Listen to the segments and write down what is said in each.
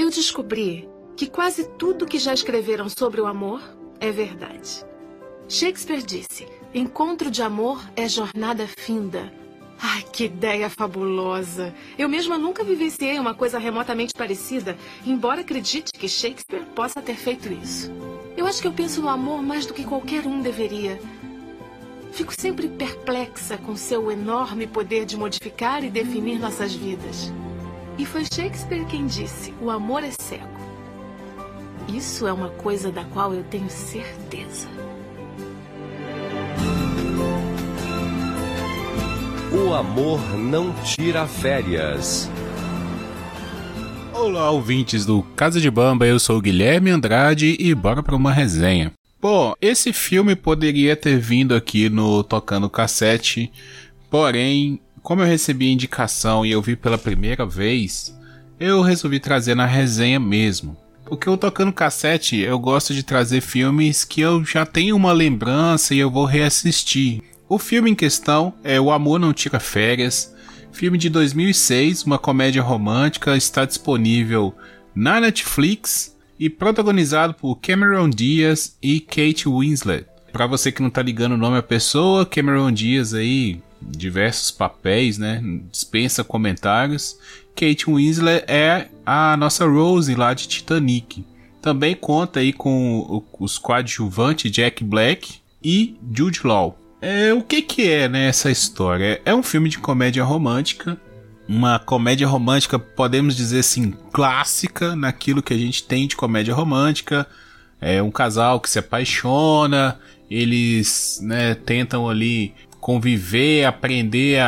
Eu descobri que quase tudo que já escreveram sobre o amor é verdade. Shakespeare disse: encontro de amor é jornada finda. Ai, que ideia fabulosa! Eu mesma nunca vivenciei uma coisa remotamente parecida, embora acredite que Shakespeare possa ter feito isso. Eu acho que eu penso no amor mais do que qualquer um deveria. Fico sempre perplexa com seu enorme poder de modificar e definir nossas vidas. E foi Shakespeare quem disse: o amor é cego. Isso é uma coisa da qual eu tenho certeza. O amor não tira férias. Olá, ouvintes do Casa de Bamba, eu sou o Guilherme Andrade e bora para uma resenha. Bom, esse filme poderia ter vindo aqui no Tocando Cassete, porém, como eu recebi indicação e eu vi pela primeira vez, eu resolvi trazer na resenha mesmo. Porque eu tocando cassete, eu gosto de trazer filmes que eu já tenho uma lembrança e eu vou reassistir. O filme em questão é O Amor Não Tira Férias, filme de 2006, uma comédia romântica, está disponível na Netflix e protagonizado por Cameron Diaz e Kate Winslet. Para você que não tá ligando o nome da pessoa, Cameron Diaz aí, diversos papéis, né? Dispensa comentários. Kate Winslet é a nossa Rose lá de Titanic. Também conta aí com os coadjuvantes Jack Black e Jude Law. É, o que que é né, essa história? É um filme de comédia romântica, uma comédia romântica, podemos dizer assim, clássica naquilo que a gente tem de comédia romântica. É um casal que se apaixona, eles né, tentam ali conviver, aprender a,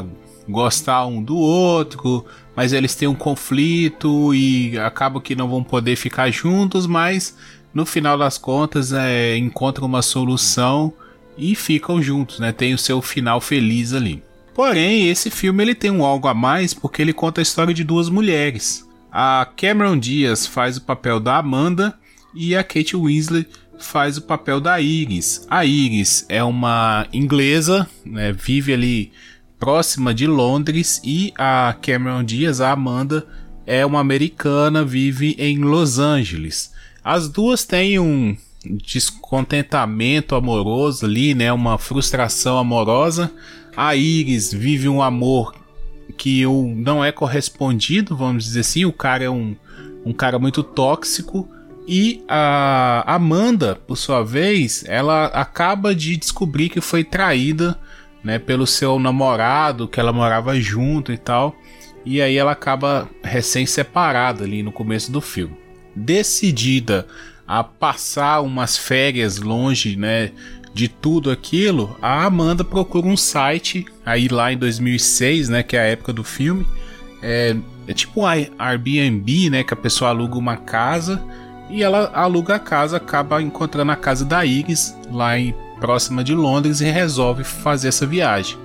a gostar um do outro, mas eles têm um conflito e acabam que não vão poder ficar juntos, mas no final das contas é, encontram uma solução e ficam juntos, né? Tem o seu final feliz ali. Porém, esse filme ele tem um algo a mais porque ele conta a história de duas mulheres. A Cameron Diaz faz o papel da Amanda e a Kate Winslet faz o papel da Iris. A Iris é uma inglesa, né, vive ali próxima de Londres e a Cameron Diaz, a Amanda, é uma americana, vive em Los Angeles. As duas têm um descontentamento amoroso ali, né? Uma frustração amorosa. A Iris vive um amor que não é correspondido, vamos dizer assim. O cara é um, um cara muito tóxico. E a Amanda, por sua vez, ela acaba de descobrir que foi traída né, pelo seu namorado, que ela morava junto e tal. E aí ela acaba recém-separada ali no começo do filme. Decidida a passar umas férias longe, né, de tudo aquilo, a Amanda procura um site aí lá em 2006, né, que é a época do filme, é, é tipo um Airbnb, né, que a pessoa aluga uma casa e ela aluga a casa, acaba encontrando a casa da Iris lá em próxima de Londres e resolve fazer essa viagem.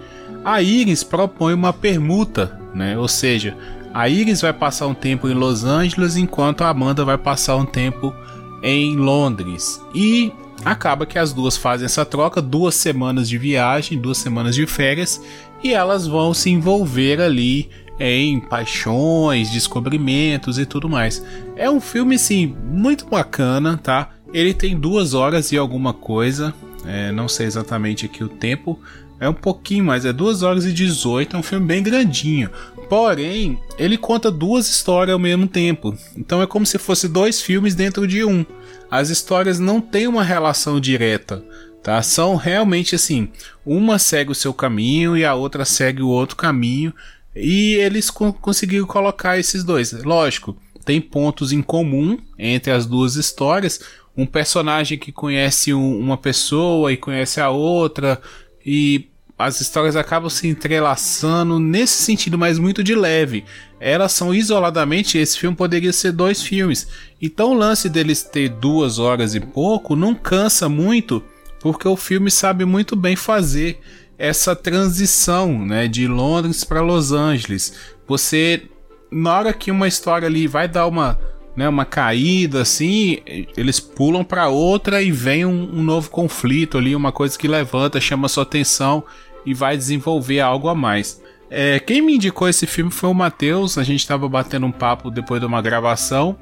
A Iris propõe uma permuta, né? Ou seja, a Iris vai passar um tempo em Los Angeles enquanto a Amanda vai passar um tempo em Londres. E acaba que as duas fazem essa troca, duas semanas de viagem, duas semanas de férias, e elas vão se envolver ali em paixões, descobrimentos e tudo mais. É um filme sim muito bacana, tá? Ele tem duas horas e alguma coisa, é, não sei exatamente aqui o tempo, é um pouquinho mais, é 2 horas e 18, é um filme bem grandinho. Porém, ele conta duas histórias ao mesmo tempo. Então é como se fosse dois filmes dentro de um. As histórias não têm uma relação direta, tá? São realmente assim, uma segue o seu caminho e a outra segue o outro caminho, e eles co conseguiram colocar esses dois. Lógico, tem pontos em comum entre as duas histórias. Um personagem que conhece um, uma pessoa e conhece a outra, e as histórias acabam se entrelaçando nesse sentido, mas muito de leve. Elas são isoladamente, esse filme poderia ser dois filmes. Então o lance deles ter duas horas e pouco não cansa muito, porque o filme sabe muito bem fazer essa transição né, de Londres para Los Angeles. Você, na hora que uma história ali vai dar uma né, uma caída assim, eles pulam para outra e vem um, um, novo conflito ali, uma coisa que levanta, chama sua atenção e vai desenvolver algo a mais. É, quem me indicou esse filme foi o Matheus. A gente tava batendo um papo depois de uma gravação.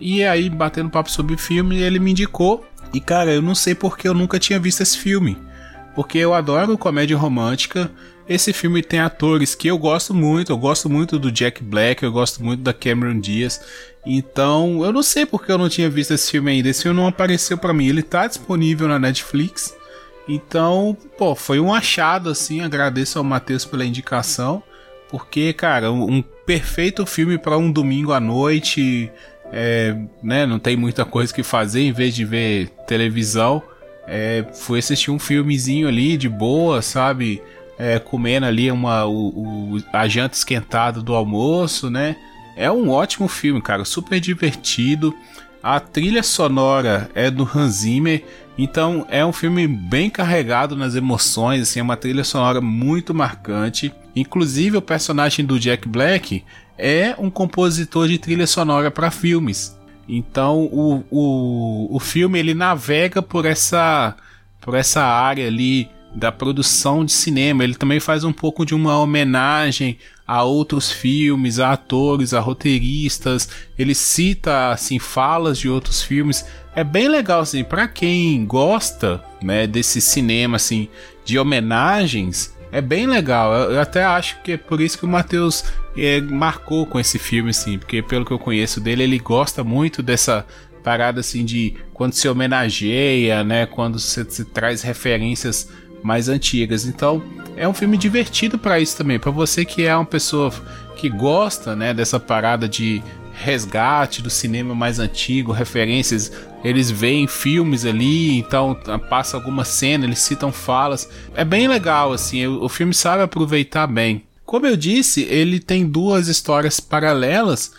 E aí, batendo papo sobre o filme, ele me indicou. E cara, eu não sei porque eu nunca tinha visto esse filme. Porque eu adoro comédia romântica. Esse filme tem atores que eu gosto muito. Eu gosto muito do Jack Black, eu gosto muito da Cameron Diaz. Então, eu não sei porque eu não tinha visto esse filme ainda. Esse filme não apareceu para mim. Ele tá disponível na Netflix. Então, pô, foi um achado assim. Agradeço ao Matheus pela indicação. Porque, cara, um, perfeito filme para um domingo à noite. É, né, não tem muita coisa que fazer em vez de ver televisão. É, fui assistir um filmezinho ali de boa, sabe? É, comendo ali uma, o, o, a janta esquentada do almoço, né? É um ótimo filme, cara, super divertido. A trilha sonora é do Hans Zimmer, então é um filme bem carregado nas emoções, assim, é uma trilha sonora muito marcante. Inclusive o personagem do Jack Black é um compositor de trilha sonora para filmes. Então o, o, o filme ele navega por essa por essa área ali da produção de cinema. Ele também faz um pouco de uma homenagem a outros filmes, a atores, a roteiristas. Ele cita assim falas de outros filmes. É bem legal assim para quem gosta, né, desse cinema assim de homenagens. É bem legal. Eu até acho que é por isso que o Matheus é, marcou com esse filme, assim, porque pelo que eu conheço dele, ele gosta muito dessa parada assim de quando se homenageia, né, quando se, se traz referências mais antigas. Então, é um filme divertido para isso também, para você que é uma pessoa que gosta, né, dessa parada de resgate do cinema mais antigo, referências, eles veem filmes ali, então passa alguma cena, eles citam falas. É bem legal assim, o, o filme sabe aproveitar bem. Como eu disse, ele tem duas histórias paralelas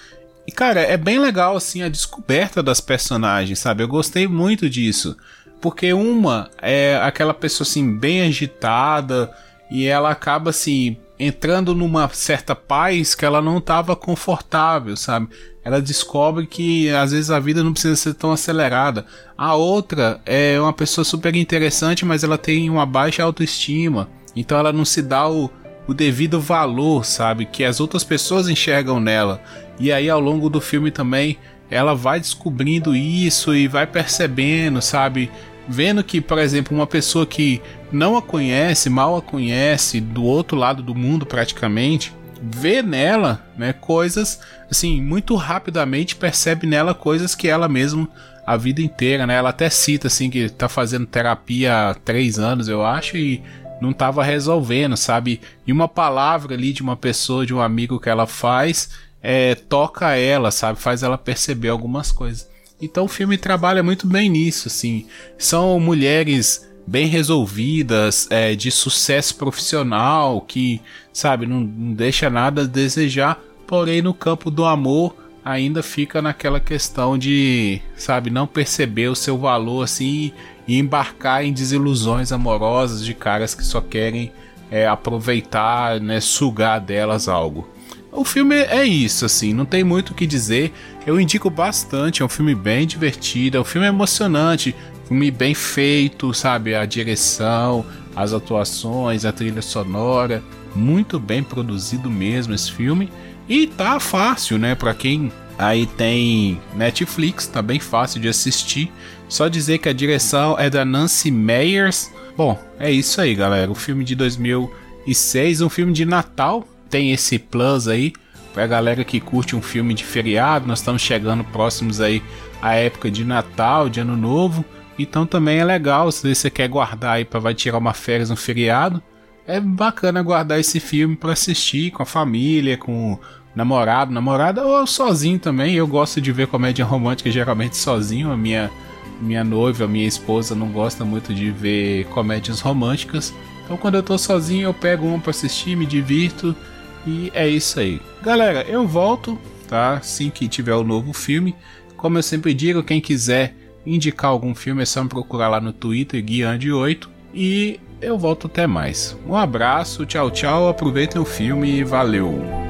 e cara, é bem legal assim a descoberta das personagens, sabe? Eu gostei muito disso. Porque uma é aquela pessoa assim bem agitada e ela acaba assim entrando numa certa paz que ela não estava confortável, sabe? Ela descobre que às vezes a vida não precisa ser tão acelerada. A outra é uma pessoa super interessante, mas ela tem uma baixa autoestima. Então ela não se dá o, o devido valor, sabe? Que as outras pessoas enxergam nela. E aí ao longo do filme também ela vai descobrindo isso e vai percebendo, sabe? vendo que, por exemplo, uma pessoa que não a conhece, mal a conhece, do outro lado do mundo praticamente, vê nela, né, coisas assim, muito rapidamente percebe nela coisas que ela mesma a vida inteira, né? Ela até cita assim que tá fazendo terapia há três anos, eu acho, e não tava resolvendo, sabe? E uma palavra ali de uma pessoa, de um amigo que ela faz, é, toca ela, sabe? Faz ela perceber algumas coisas. Então o filme trabalha muito bem nisso, assim. São mulheres bem resolvidas, é, de sucesso profissional, que, sabe, não, não deixa nada a desejar, porém no campo do amor ainda fica naquela questão de, sabe, não perceber o seu valor assim e embarcar em desilusões amorosas de caras que só querem é, aproveitar, né, sugar delas algo. O filme é isso, assim, não tem muito o que dizer. Eu indico bastante, é um filme bem divertido, é um filme emocionante, filme bem feito, sabe? A direção, as atuações, a trilha sonora, muito bem produzido mesmo esse filme. E tá fácil, né? Para quem aí tem Netflix, tá bem fácil de assistir. Só dizer que a direção é da Nancy Meyers. Bom, é isso aí, galera. O filme de 2006, um filme de Natal, tem esse plus aí pra galera que curte um filme de feriado. Nós estamos chegando próximos aí à época de Natal, de Ano Novo. Então também é legal, se você quer guardar aí para vai tirar uma férias no feriado, é bacana guardar esse filme para assistir com a família, com namorado, namorada ou sozinho também. Eu gosto de ver comédia romântica geralmente sozinho. A minha minha noiva, a minha esposa não gosta muito de ver comédias românticas. Então quando eu tô sozinho, eu pego uma para assistir, me divirto e é isso aí. Galera, eu volto, tá? Assim que tiver o novo filme. Como eu sempre digo, quem quiser indicar algum filme é só me procurar lá no Twitter, Guiande8. E eu volto até mais. Um abraço, tchau, tchau. Aproveitem o filme e valeu!